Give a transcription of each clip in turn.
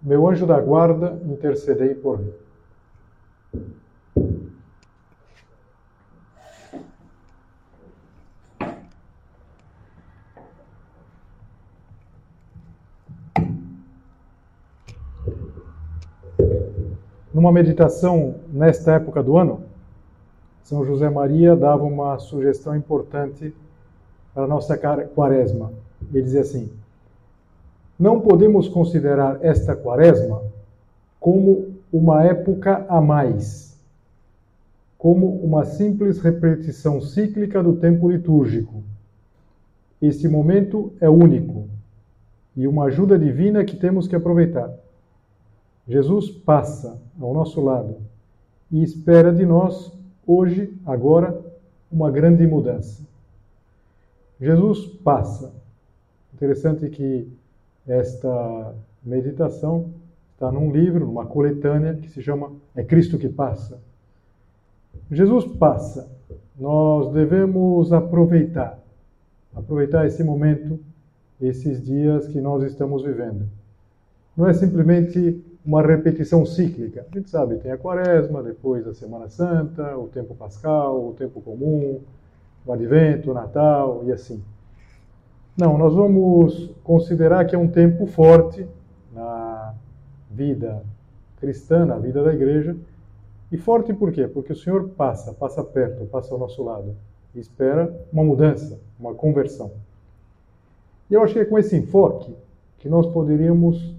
meu anjo da guarda, intercedei por mim. Numa meditação nesta época do ano, São José Maria dava uma sugestão importante para a nossa quaresma. Ele dizia assim: não podemos considerar esta quaresma como uma época a mais, como uma simples repetição cíclica do tempo litúrgico. Este momento é único e uma ajuda divina que temos que aproveitar. Jesus passa ao nosso lado e espera de nós, hoje, agora, uma grande mudança. Jesus passa. Interessante que esta meditação está num livro, numa coletânea que se chama É Cristo que Passa. Jesus passa. Nós devemos aproveitar, aproveitar esse momento, esses dias que nós estamos vivendo. Não é simplesmente uma repetição cíclica. A gente sabe, tem a quaresma, depois a Semana Santa, o tempo pascal, o tempo comum, o advento, o Natal e assim. Não, nós vamos considerar que é um tempo forte na vida cristã, na vida da igreja. E forte por quê? Porque o Senhor passa, passa perto, passa ao nosso lado e espera uma mudança, uma conversão. E eu que é com esse enfoque que nós poderíamos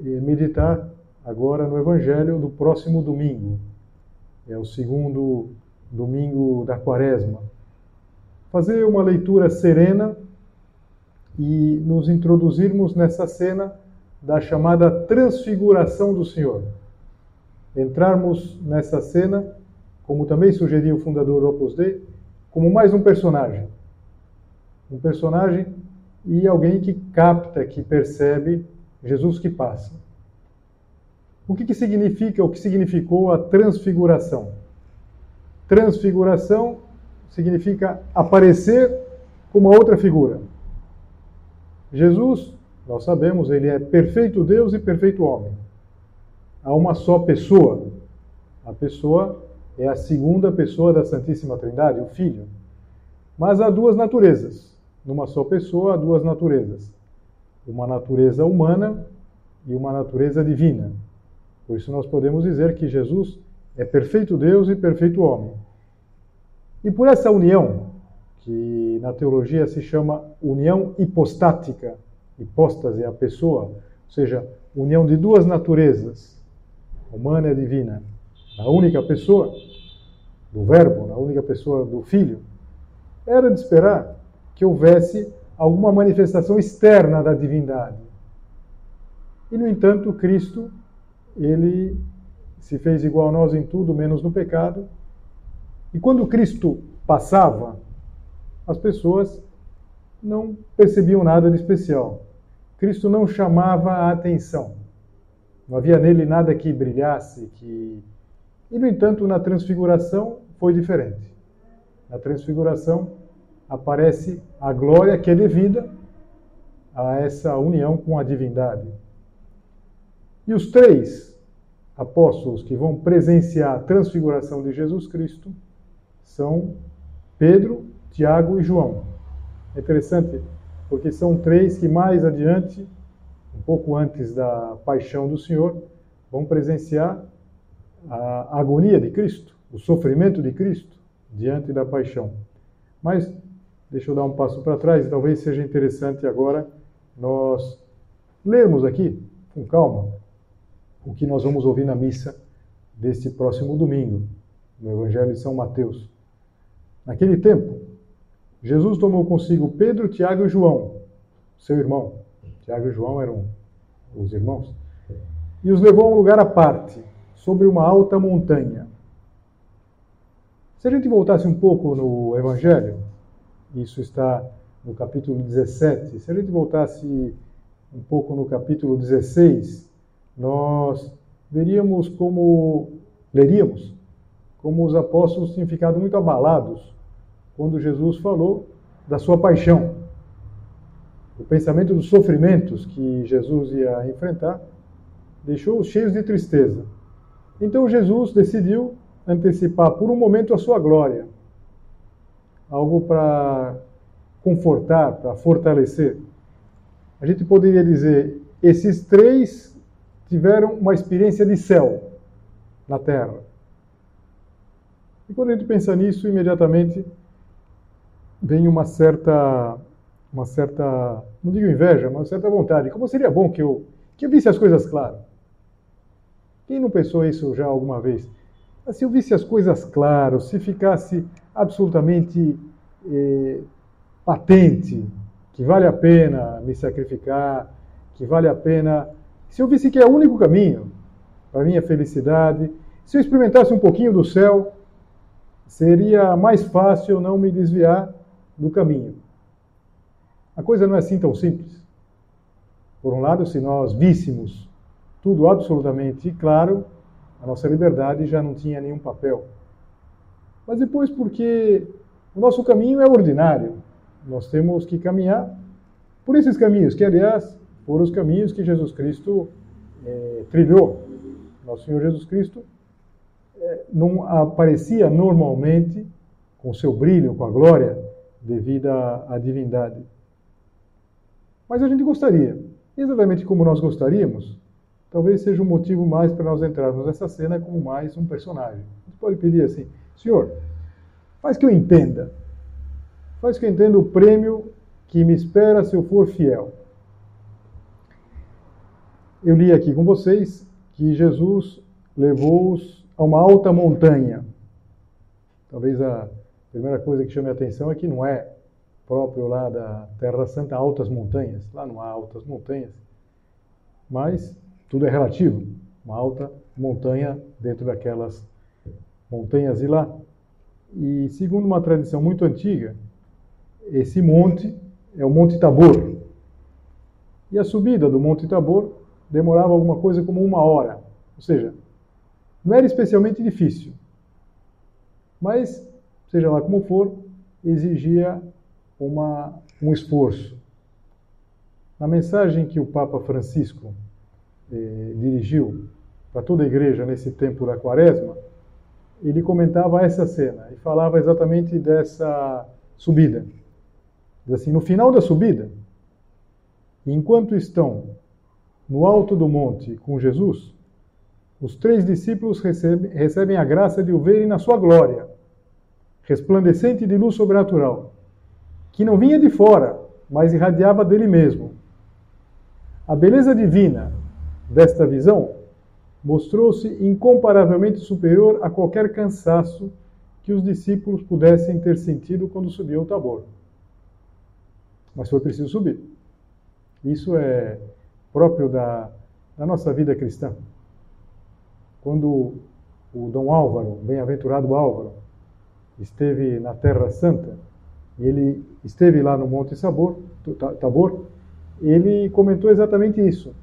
eh, meditar agora no Evangelho do próximo domingo. É o segundo domingo da quaresma. Fazer uma leitura serena e nos introduzirmos nessa cena da chamada transfiguração do Senhor. Entrarmos nessa cena, como também sugeriu o fundador do Opus Dei, como mais um personagem. Um personagem e alguém que capta, que percebe Jesus que passa. O que, que significa, o que significou a transfiguração? Transfiguração significa aparecer como outra figura. Jesus, nós sabemos, ele é perfeito Deus e perfeito homem. Há uma só pessoa. A pessoa é a segunda pessoa da Santíssima Trindade, o Filho. Mas há duas naturezas. Numa só pessoa, há duas naturezas. Uma natureza humana e uma natureza divina. Por isso nós podemos dizer que Jesus é perfeito Deus e perfeito homem. E por essa união, que na teologia se chama união hipostática. Hipóstase é a pessoa, ou seja, união de duas naturezas, humana e divina, na única pessoa do Verbo, na única pessoa do Filho. Era de esperar que houvesse alguma manifestação externa da divindade. E, no entanto, Cristo, ele se fez igual a nós em tudo, menos no pecado. E quando Cristo passava, as pessoas não percebiam nada de especial. Cristo não chamava a atenção. Não havia nele nada que brilhasse, que e no entanto na transfiguração foi diferente. Na transfiguração aparece a glória que é devida a essa união com a divindade. E os três apóstolos que vão presenciar a transfiguração de Jesus Cristo são Pedro, Tiago e João. É interessante porque são três que mais adiante, um pouco antes da paixão do Senhor, vão presenciar a agonia de Cristo, o sofrimento de Cristo diante da paixão. Mas deixa eu dar um passo para trás, talvez seja interessante agora nós lermos aqui com calma o que nós vamos ouvir na missa deste próximo domingo, no Evangelho de São Mateus. Naquele tempo, Jesus tomou consigo Pedro, Tiago e João, seu irmão. Tiago e João eram os irmãos. e os levou a um lugar à parte, sobre uma alta montanha. Se a gente voltasse um pouco no Evangelho, isso está no capítulo 17, se a gente voltasse um pouco no capítulo 16, nós veríamos como, leríamos, como os apóstolos tinham ficado muito abalados quando Jesus falou da sua paixão. O pensamento dos sofrimentos que Jesus ia enfrentar deixou-os cheios de tristeza. Então Jesus decidiu antecipar por um momento a sua glória, algo para confortar, para fortalecer. A gente poderia dizer: esses três tiveram uma experiência de céu na terra. E quando a gente pensa nisso, imediatamente vem uma certa, uma certa, não digo inveja, mas uma certa vontade. Como seria bom que eu, que eu visse as coisas claras? Quem não pensou isso já alguma vez? Mas se eu visse as coisas claras, se ficasse absolutamente eh, patente que vale a pena me sacrificar, que vale a pena. Se eu visse que é o único caminho para minha felicidade, se eu experimentasse um pouquinho do céu, seria mais fácil não me desviar do caminho. A coisa não é assim tão simples. Por um lado, se nós víssemos tudo absolutamente claro, a nossa liberdade já não tinha nenhum papel. Mas depois, porque o nosso caminho é ordinário, nós temos que caminhar por esses caminhos, que aliás foram os caminhos que Jesus Cristo é, trilhou. Nosso Senhor Jesus Cristo é, não aparecia normalmente com seu brilho, com a glória, devido à, divindade. Mas a gente gostaria, exatamente como nós gostaríamos, talvez seja um motivo mais para nós entrarmos nessa cena como mais um personagem. Gente pode pedir assim, Senhor, faz que eu entenda, faz que eu entenda o prêmio que me espera se eu for fiel. Eu li aqui com vocês que Jesus levou-os a uma alta montanha. Talvez a primeira coisa que chame a atenção é que não é próprio lá da Terra Santa altas montanhas. Lá não há altas montanhas. Mas tudo é relativo. Uma alta montanha dentro daquelas montanhas de lá. E segundo uma tradição muito antiga, esse monte é o Monte Tabor. E a subida do Monte Tabor demorava alguma coisa como uma hora. Ou seja, não era especialmente difícil. Mas, seja lá como for, exigia uma, um esforço. Na mensagem que o Papa Francisco eh, dirigiu para toda a igreja nesse tempo da quaresma, ele comentava essa cena e falava exatamente dessa subida. Diz assim, no final da subida, enquanto estão no alto do monte com Jesus, os três discípulos recebem, recebem a graça de o verem na sua glória, resplandecente de luz sobrenatural, que não vinha de fora, mas irradiava dele mesmo. A beleza divina desta visão mostrou-se incomparavelmente superior a qualquer cansaço que os discípulos pudessem ter sentido quando subiu o Tabor mas foi preciso subir. Isso é próprio da, da nossa vida cristã. Quando o Dom Álvaro, bem-aventurado Álvaro, esteve na Terra Santa, e ele esteve lá no Monte Sabor, Tabor, ele comentou exatamente isso,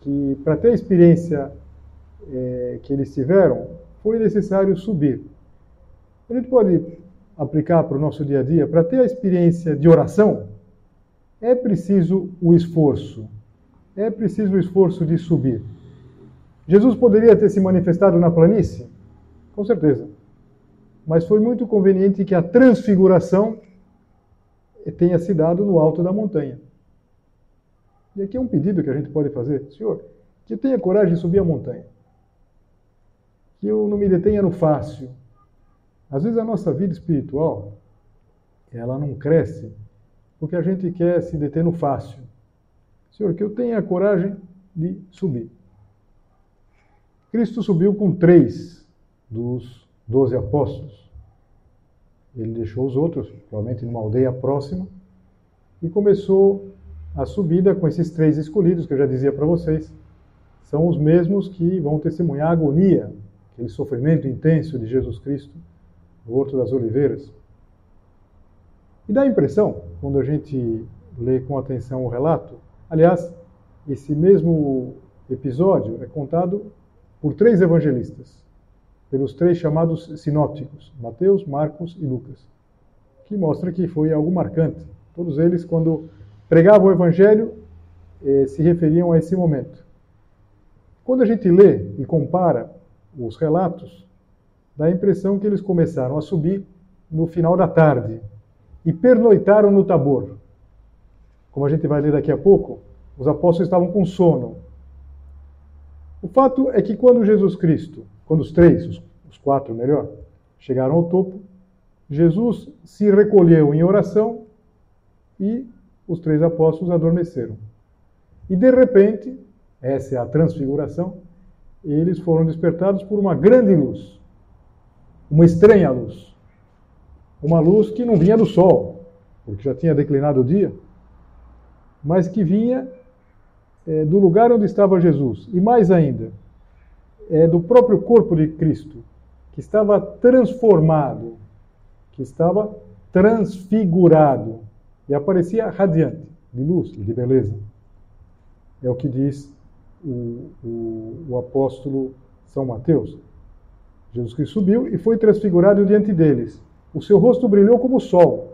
que para ter a experiência é, que eles tiveram, foi necessário subir. A gente pode aplicar para o nosso dia a dia, para ter a experiência de oração, é preciso o esforço. É preciso o esforço de subir. Jesus poderia ter se manifestado na planície? Com certeza. Mas foi muito conveniente que a transfiguração tenha se dado no alto da montanha. E aqui é um pedido que a gente pode fazer. Senhor, que tenha coragem de subir a montanha. Que eu não me detenha no fácil. Às vezes a nossa vida espiritual, ela não cresce porque a gente quer se deter no fácil. Senhor, que eu tenha coragem de subir. Cristo subiu com três dos doze apóstolos. Ele deixou os outros, provavelmente numa aldeia próxima, e começou a subida com esses três escolhidos, que eu já dizia para vocês. são os mesmos que vão testemunhar a agonia, aquele sofrimento intenso de Jesus Cristo no Horto das Oliveiras. E dá a impressão, quando a gente lê com atenção o relato, aliás, esse mesmo episódio é contado por três evangelistas, pelos três chamados sinópticos, Mateus, Marcos e Lucas, que mostra que foi algo marcante. Todos eles, quando pregavam o evangelho, eh, se referiam a esse momento. Quando a gente lê e compara os relatos, dá a impressão que eles começaram a subir no final da tarde e pernoitaram no Tabor. Como a gente vai ler daqui a pouco, os apóstolos estavam com sono. O fato é que quando Jesus Cristo, quando os três, os, os quatro melhor, chegaram ao topo, Jesus se recolheu em oração e os três apóstolos adormeceram. E de repente, essa é a transfiguração, eles foram despertados por uma grande luz, uma estranha luz. Uma luz que não vinha do sol, porque já tinha declinado o dia, mas que vinha é, do lugar onde estava Jesus. E mais ainda, é, do próprio corpo de Cristo, que estava transformado, que estava transfigurado e aparecia radiante, de luz e de beleza. É o que diz o, o, o apóstolo São Mateus. Jesus Cristo subiu e foi transfigurado diante deles. O seu rosto brilhou como o sol,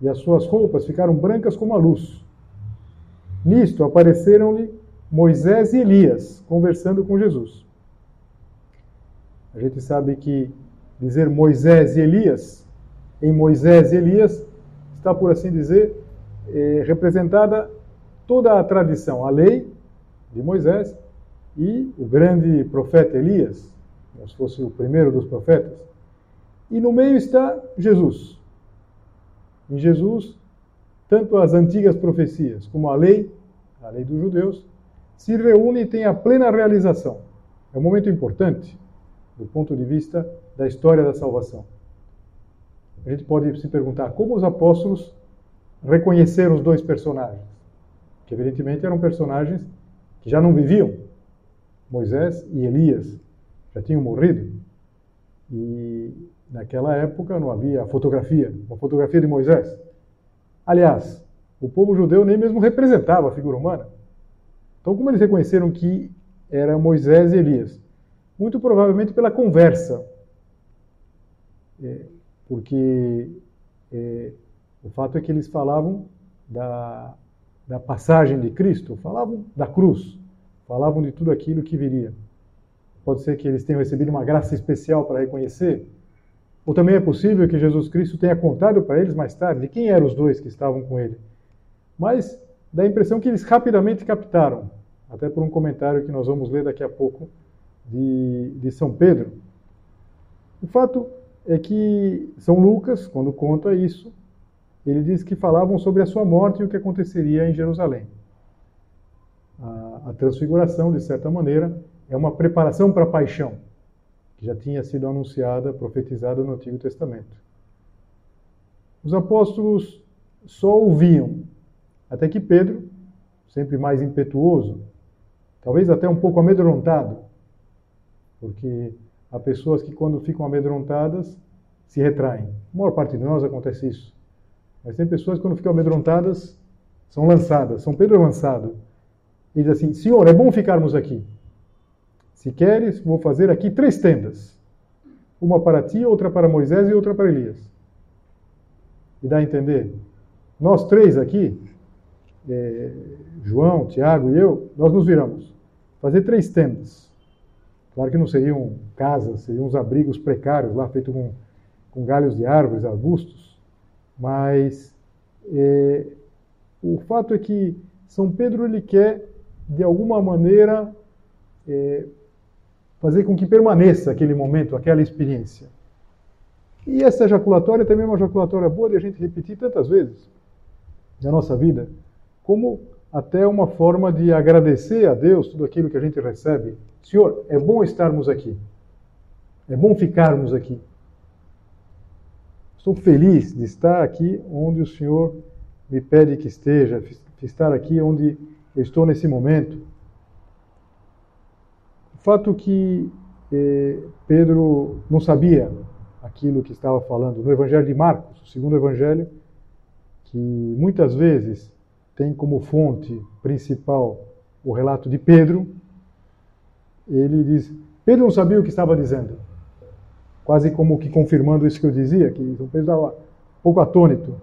e as suas roupas ficaram brancas como a luz. Nisto apareceram-lhe Moisés e Elias conversando com Jesus. A gente sabe que dizer Moisés e Elias, em Moisés e Elias, está, por assim dizer, é, representada toda a tradição, a lei de Moisés e o grande profeta Elias, como se fosse o primeiro dos profetas. E no meio está Jesus. Em Jesus, tanto as antigas profecias como a lei, a lei dos judeus, se reúnem e têm a plena realização. É um momento importante do ponto de vista da história da salvação. A gente pode se perguntar como os apóstolos reconheceram os dois personagens, que evidentemente eram personagens que já não viviam. Moisés e Elias já tinham morrido. E naquela época não havia fotografia, uma fotografia de Moisés. Aliás, o povo judeu nem mesmo representava a figura humana. Então, como eles reconheceram que era Moisés e Elias? Muito provavelmente pela conversa. É, porque é, o fato é que eles falavam da, da passagem de Cristo, falavam da cruz, falavam de tudo aquilo que viria. Pode ser que eles tenham recebido uma graça especial para reconhecer, ou também é possível que Jesus Cristo tenha contado para eles mais tarde de quem eram os dois que estavam com ele. Mas dá a impressão que eles rapidamente captaram, até por um comentário que nós vamos ler daqui a pouco de, de São Pedro. O fato é que São Lucas, quando conta isso, ele diz que falavam sobre a sua morte e o que aconteceria em Jerusalém. A, a transfiguração, de certa maneira, é uma preparação para a paixão, que já tinha sido anunciada, profetizada no Antigo Testamento. Os apóstolos só ouviam, até que Pedro, sempre mais impetuoso, talvez até um pouco amedrontado, porque há pessoas que, quando ficam amedrontadas, se retraem. A maior parte de nós acontece isso. Mas tem pessoas que, quando ficam amedrontadas, são lançadas. São Pedro é lançado. E diz assim: Senhor, é bom ficarmos aqui. Se queres, vou fazer aqui três tendas: uma para ti, outra para Moisés e outra para Elias. E dá a entender? Nós três aqui, é, João, Tiago e eu, nós nos viramos. Fazer três tendas. Claro que não seriam casas, seriam uns abrigos precários lá, feitos com, com galhos de árvores, arbustos mas é, o fato é que São Pedro ele quer, de alguma maneira, é, fazer com que permaneça aquele momento, aquela experiência. E essa ejaculatória também é uma ejaculatória boa de a gente repetir tantas vezes na nossa vida, como até uma forma de agradecer a Deus tudo aquilo que a gente recebe. Senhor, é bom estarmos aqui. É bom ficarmos aqui. Estou feliz de estar aqui onde o Senhor me pede que esteja, estar aqui onde eu estou nesse momento. fato que eh, Pedro não sabia aquilo que estava falando no Evangelho de Marcos, o segundo Evangelho, que muitas vezes tem como fonte principal o relato de Pedro, ele diz: Pedro não sabia o que estava dizendo, quase como que confirmando isso que eu dizia, que Pedro estava um pouco atônito.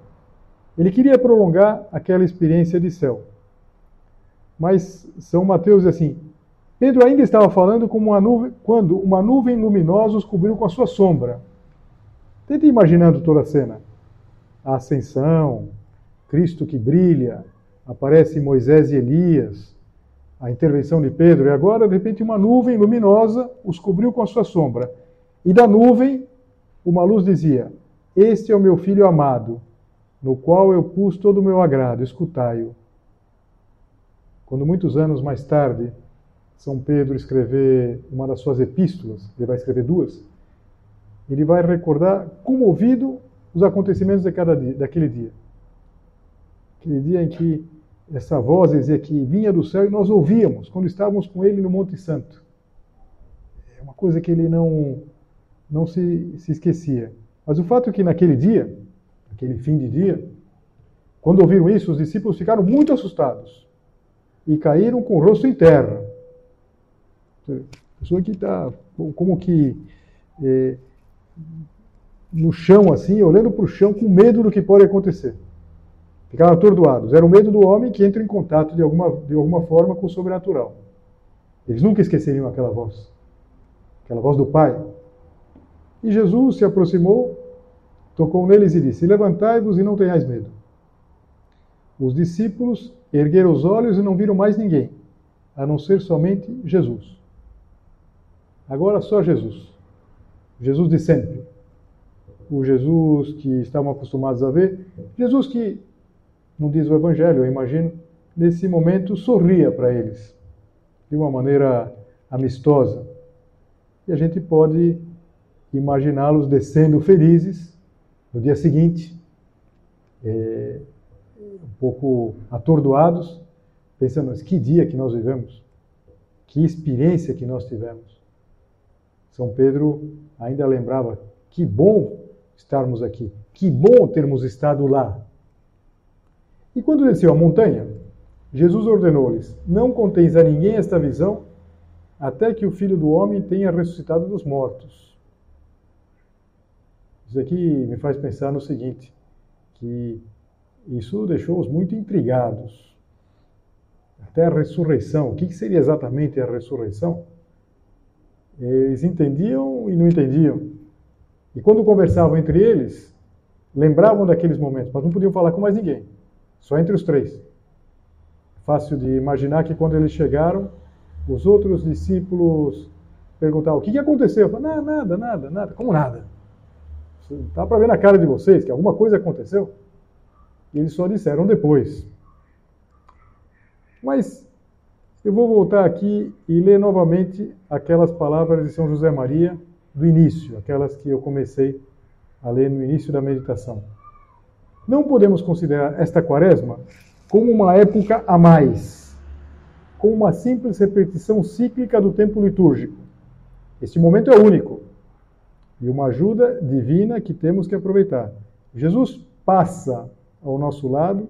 Ele queria prolongar aquela experiência de céu. Mas São Mateus diz assim: Pedro ainda estava falando uma nuvem, quando uma nuvem luminosa os cobriu com a sua sombra. Tente imaginando toda a cena. A ascensão, Cristo que brilha, aparece Moisés e Elias, a intervenção de Pedro, e agora, de repente, uma nuvem luminosa os cobriu com a sua sombra. E da nuvem, uma luz dizia: Este é o meu filho amado, no qual eu pus todo o meu agrado, escutai-o. Quando muitos anos mais tarde, São Pedro escrever uma das suas epístolas, ele vai escrever duas, ele vai recordar comovido os acontecimentos de cada dia, daquele dia. Aquele dia em que essa voz dizia que vinha do céu e nós ouvíamos quando estávamos com ele no Monte Santo. É uma coisa que ele não, não se, se esquecia. Mas o fato é que naquele dia, aquele fim de dia, quando ouviram isso, os discípulos ficaram muito assustados e caíram com o rosto em terra. A pessoa que está como que é, no chão, assim, olhando para o chão com medo do que pode acontecer. Ficaram atordoados. Era o medo do homem que entra em contato de alguma, de alguma forma com o sobrenatural. Eles nunca esqueceriam aquela voz. Aquela voz do Pai. E Jesus se aproximou, tocou neles e disse: Levantai-vos e não tenhais medo. Os discípulos ergueram os olhos e não viram mais ninguém, a não ser somente Jesus. Agora só Jesus. Jesus de sempre. O Jesus que estavam acostumados a ver. Jesus que não diz o Evangelho, eu imagino, nesse momento sorria para eles, de uma maneira amistosa. E a gente pode imaginá-los descendo felizes no dia seguinte, é, um pouco atordoados, pensando, mas que dia que nós vivemos, que experiência que nós tivemos. São Pedro ainda lembrava, que bom estarmos aqui, que bom termos estado lá, e quando desceu a montanha, Jesus ordenou-lhes: Não conteis a ninguém esta visão, até que o filho do homem tenha ressuscitado dos mortos. Isso aqui me faz pensar no seguinte: que isso deixou-os muito intrigados. Até a ressurreição. O que seria exatamente a ressurreição? Eles entendiam e não entendiam. E quando conversavam entre eles, lembravam daqueles momentos, mas não podiam falar com mais ninguém. Só entre os três. Fácil de imaginar que quando eles chegaram, os outros discípulos perguntaram: o que, aconteceu? Eu falei, nada, nada, nada. Como nada? Dá para ver na cara de vocês que alguma coisa aconteceu? E eles só disseram depois. Mas eu vou voltar aqui e ler novamente aquelas palavras de São José Maria do início, aquelas que eu comecei a ler no início da meditação. Não podemos considerar esta quaresma como uma época a mais, como uma simples repetição cíclica do tempo litúrgico. Este momento é único e uma ajuda divina que temos que aproveitar. Jesus passa ao nosso lado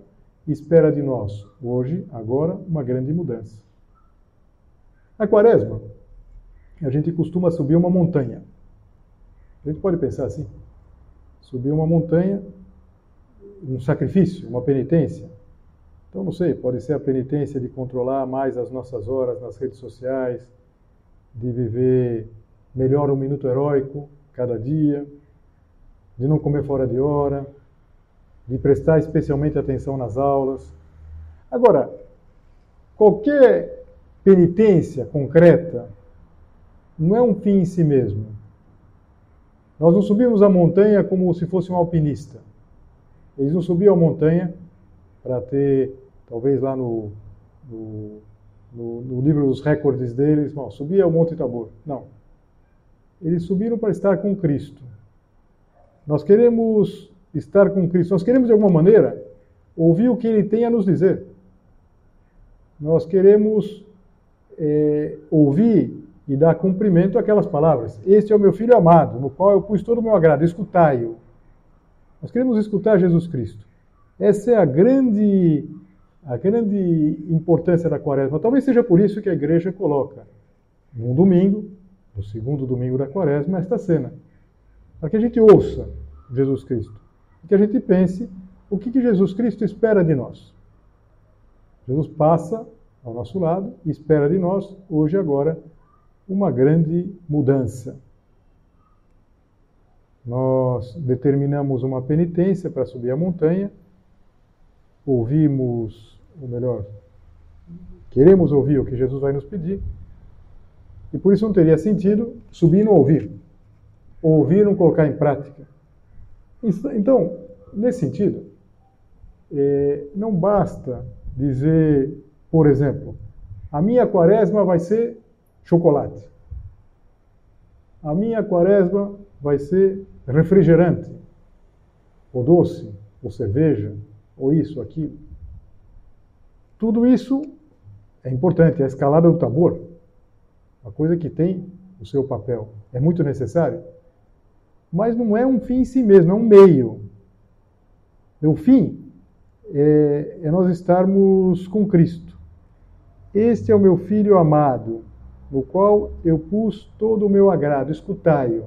e espera de nós, hoje, agora, uma grande mudança. Na quaresma, a gente costuma subir uma montanha. A gente pode pensar assim: subir uma montanha um sacrifício, uma penitência. Então, não sei, pode ser a penitência de controlar mais as nossas horas nas redes sociais, de viver melhor um minuto heróico cada dia, de não comer fora de hora, de prestar especialmente atenção nas aulas. Agora, qualquer penitência concreta não é um fim em si mesmo. Nós não subimos a montanha como se fosse um alpinista. Eles não subiam a montanha para ter, talvez lá no, no, no, no, livro dos recordes deles, não, subia ao Monte Tabor. Não. Eles subiram para estar com Cristo. Nós queremos estar com Cristo, nós queremos de alguma maneira ouvir o que Ele tem a nos dizer. Nós queremos é, ouvir e dá cumprimento àquelas palavras. Este é o meu filho amado, no qual eu pus todo o meu agrado, escutai-o. Nós queremos escutar Jesus Cristo. Essa é a grande, a grande importância da quaresma. Talvez seja por isso que a igreja coloca, num domingo, no segundo domingo da quaresma, esta cena. Para que a gente ouça Jesus Cristo. E que a gente pense o que, que Jesus Cristo espera de nós. Jesus passa ao nosso lado e espera de nós, hoje e agora, uma grande mudança. Nós determinamos uma penitência para subir a montanha, ouvimos, ou melhor, queremos ouvir o que Jesus vai nos pedir, e por isso não teria sentido subir e não ouvir, ouvir e não colocar em prática. Então, nesse sentido, é, não basta dizer, por exemplo, a minha quaresma vai ser chocolate. A minha quaresma vai ser refrigerante, ou doce, ou cerveja, ou isso, aquilo. Tudo isso é importante, é a escalada do tambor, uma coisa que tem o seu papel, é muito necessário, mas não é um fim em si mesmo, é um meio. O fim é, é nós estarmos com Cristo. Este é o meu filho amado, no qual eu pus todo o meu agrado. Escutai-o.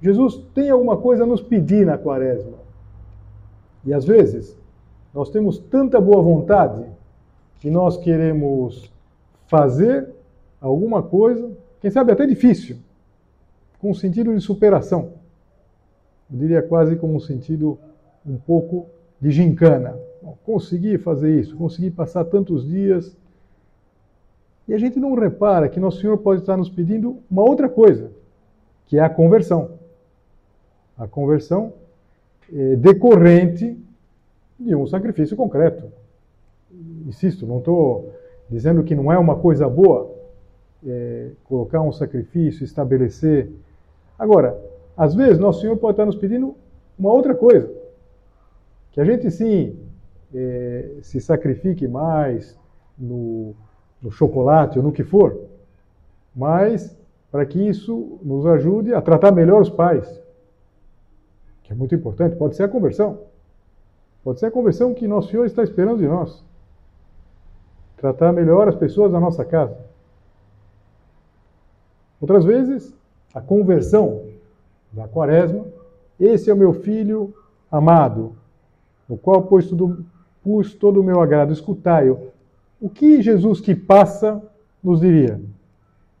Jesus tem alguma coisa a nos pedir na quaresma. E às vezes, nós temos tanta boa vontade que nós queremos fazer alguma coisa, quem sabe até difícil, com um sentido de superação. Eu diria quase com um sentido um pouco de gincana. consegui fazer isso, consegui passar tantos dias e a gente não repara que Nosso Senhor pode estar nos pedindo uma outra coisa, que é a conversão. A conversão é decorrente de um sacrifício concreto. Insisto, não estou dizendo que não é uma coisa boa é, colocar um sacrifício, estabelecer. Agora, às vezes, Nosso Senhor pode estar nos pedindo uma outra coisa. Que a gente sim é, se sacrifique mais no no chocolate ou no que for, mas para que isso nos ajude a tratar melhor os pais, que é muito importante. Pode ser a conversão. Pode ser a conversão que Nosso Senhor está esperando de nós. Tratar melhor as pessoas da nossa casa. Outras vezes, a conversão da quaresma. Esse é o meu filho amado, no qual pus, tudo, pus todo o meu agrado. Escutai-o o que Jesus que passa nos diria?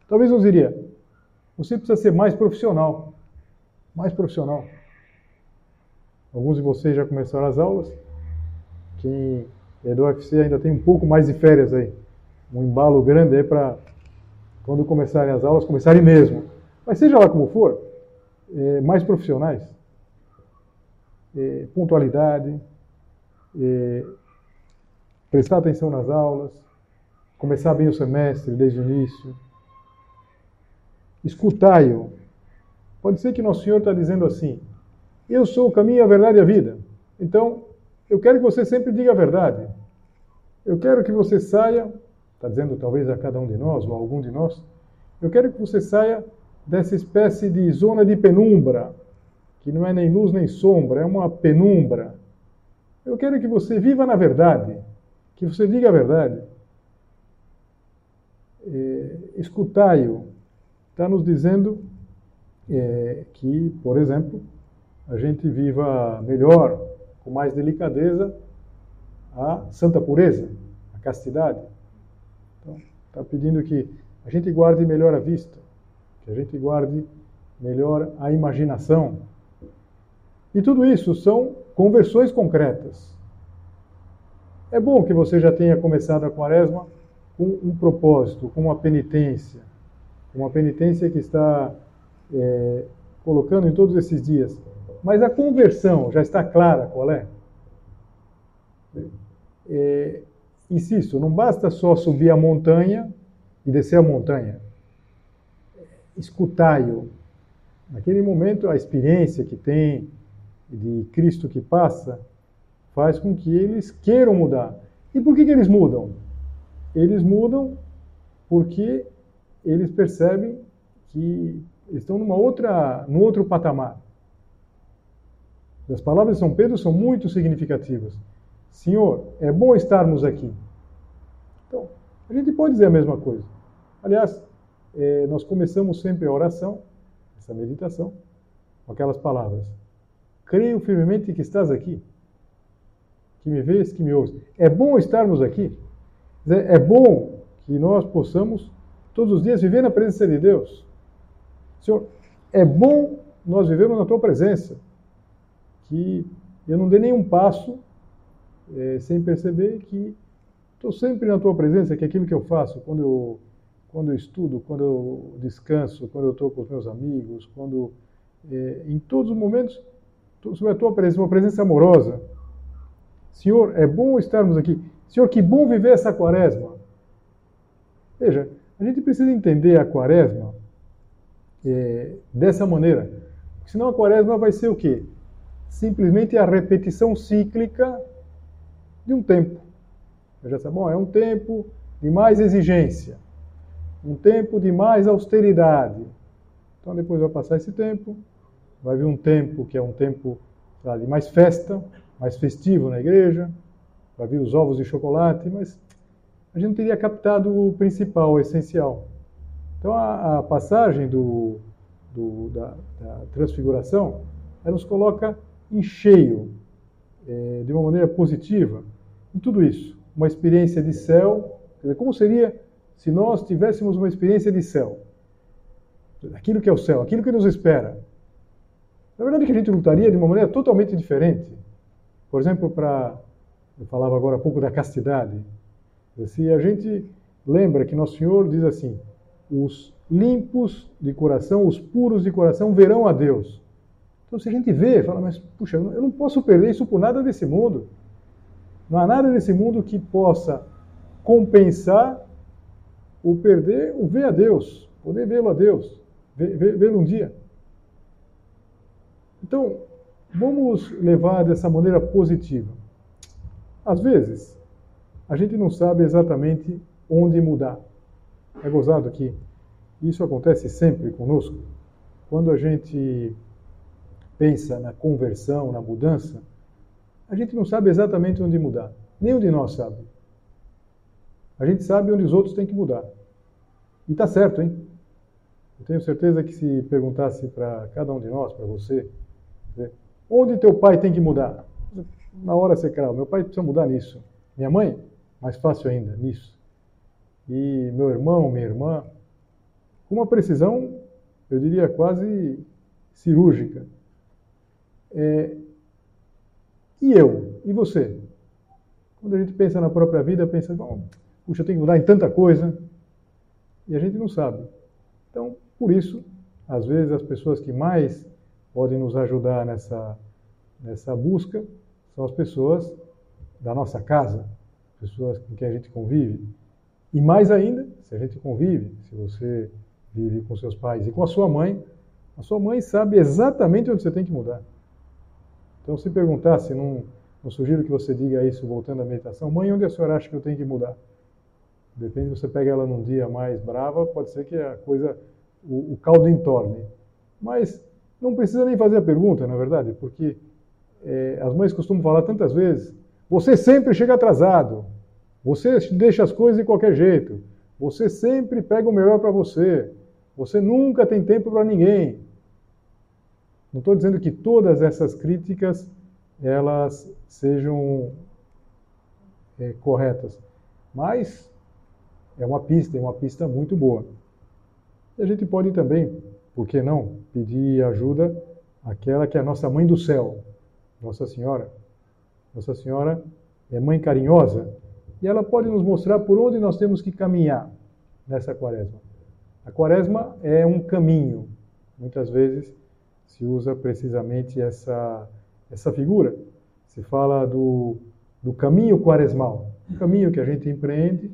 Talvez nos diria: você precisa ser mais profissional. Mais profissional. Alguns de vocês já começaram as aulas. Quem é do UFC ainda tem um pouco mais de férias aí. Um embalo grande aí para, quando começarem as aulas, começarem mesmo. Mas seja lá como for, é, mais profissionais. É, pontualidade, é, prestar atenção nas aulas, começar bem o semestre desde o início. Escutai-o. Pode ser que Nosso Senhor está dizendo assim: Eu sou o caminho, a verdade e a vida. Então, eu quero que você sempre diga a verdade. Eu quero que você saia, está dizendo talvez a cada um de nós ou a algum de nós, eu quero que você saia dessa espécie de zona de penumbra, que não é nem luz nem sombra, é uma penumbra. Eu quero que você viva na verdade que você diga a verdade. É, Escutai-o. Está nos dizendo é, que, por exemplo, a gente viva melhor, com mais delicadeza, a santa pureza, a castidade. Então, está pedindo que a gente guarde melhor a vista, que a gente guarde melhor a imaginação. E tudo isso são conversões concretas. É bom que você já tenha começado a quaresma com um propósito, com uma penitência. Uma penitência que está é, colocando em todos esses dias. Mas a conversão já está clara qual é? é insisto, não basta só subir a montanha e descer a montanha. Escutai-o. Naquele momento, a experiência que tem de Cristo que passa faz com que eles queiram mudar. E por que, que eles mudam? Eles mudam porque eles percebem que estão numa outra, num outro patamar. As palavras de São Pedro são muito significativas. Senhor, é bom estarmos aqui. Então, a gente pode dizer a mesma coisa. Aliás, é, nós começamos sempre a oração, essa meditação, com aquelas palavras. Creio firmemente que estás aqui, que me vês, que me ouves. É bom estarmos aqui. É bom que nós possamos todos os dias viver na presença de Deus. Senhor, é bom nós vivermos na tua presença. Que eu não dê nenhum passo é, sem perceber que estou sempre na tua presença, que aquilo que eu faço quando eu, quando eu estudo, quando eu descanso, quando eu estou com os meus amigos, quando é, em todos os momentos sobre a tua presença, uma presença amorosa. Senhor, é bom estarmos aqui. Senhor, que bom viver essa quaresma. Veja, a gente precisa entender a quaresma é, dessa maneira. Senão a quaresma vai ser o quê? Simplesmente a repetição cíclica de um tempo. Já sabe, bom, é um tempo de mais exigência, um tempo de mais austeridade. Então depois vai passar esse tempo, vai vir um tempo que é um tempo lá, de mais festa, mais festivo na igreja, vai vir os ovos de chocolate, mas a gente não teria captado o principal, o essencial. Então a, a passagem do, do, da, da, transfiguração, ela nos coloca em cheio, é, de uma maneira positiva, em tudo isso. Uma experiência de céu, dizer, como seria se nós tivéssemos uma experiência de céu? Aquilo que é o céu, aquilo que nos espera. Na verdade, que a gente lutaria de uma maneira totalmente diferente. Por exemplo, para. Eu falava agora há pouco da castidade. Se a gente lembra que Nosso Senhor diz assim: os limpos de coração, os puros de coração verão a Deus. Então, se a gente vê, fala, mas puxa, eu não posso perder isso por nada desse mundo. Não há nada nesse mundo que possa compensar o perder o ver a Deus, poder vê-lo a Deus, vê-lo um dia. Então, vamos levar dessa maneira positiva. Às vezes, a gente não sabe exatamente onde mudar. É gozado que isso acontece sempre conosco. Quando a gente pensa na conversão, na mudança, a gente não sabe exatamente onde mudar. Nenhum de nós sabe. A gente sabe onde os outros têm que mudar. E está certo, hein? Eu tenho certeza que se perguntasse para cada um de nós, para você, Onde teu pai tem que mudar? Na hora você crava, meu pai precisa mudar nisso. Minha mãe? Mais fácil ainda, nisso. E meu irmão, minha irmã, com uma precisão, eu diria quase cirúrgica. É, e eu? E você? Quando a gente pensa na própria vida, pensa, bom, puxa, eu tenho que mudar em tanta coisa. E a gente não sabe. Então, por isso, às vezes as pessoas que mais podem nos ajudar nessa, nessa busca são as pessoas da nossa casa, pessoas com quem a gente convive. E mais ainda, se a gente convive, se você vive com seus pais e com a sua mãe, a sua mãe sabe exatamente onde você tem que mudar. Então, se perguntasse, não, não sugiro que você diga isso voltando à meditação, mãe, onde a senhora acha que eu tenho que mudar? Depende, você pega ela num dia mais brava, pode ser que a coisa, o, o caldo entorne. Mas não precisa nem fazer a pergunta, na verdade, porque é, as mães costumam falar tantas vezes: você sempre chega atrasado, você deixa as coisas de qualquer jeito, você sempre pega o melhor para você, você nunca tem tempo para ninguém. Não estou dizendo que todas essas críticas elas sejam é, corretas, mas é uma pista, é uma pista muito boa. E a gente pode também por que não pedir ajuda àquela que é a nossa mãe do céu, Nossa Senhora? Nossa Senhora é mãe carinhosa e ela pode nos mostrar por onde nós temos que caminhar nessa quaresma. A quaresma é um caminho. Muitas vezes se usa precisamente essa, essa figura. Se fala do, do caminho quaresmal, um caminho que a gente empreende,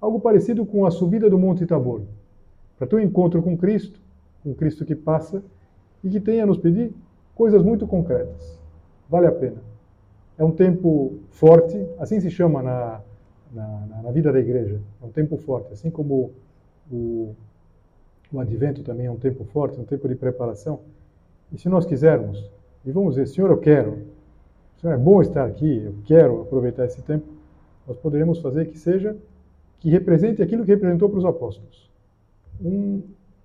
algo parecido com a subida do Monte Tabor. Para ter um encontro com Cristo, um Cristo que passa e que tem a nos pedir coisas muito concretas. Vale a pena. É um tempo forte, assim se chama na, na, na vida da igreja. É um tempo forte, assim como o, o advento também é um tempo forte, um tempo de preparação. E se nós quisermos, e vamos dizer, Senhor, eu quero, Senhor, é bom estar aqui, eu quero aproveitar esse tempo, nós poderemos fazer que seja, que represente aquilo que representou para os apóstolos. Um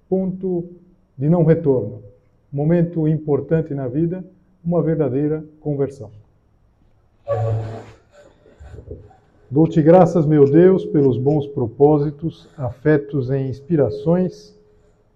ponto de não retorno, um momento importante na vida, uma verdadeira conversão. Dou-te graças, meu Deus, pelos bons propósitos, afetos e inspirações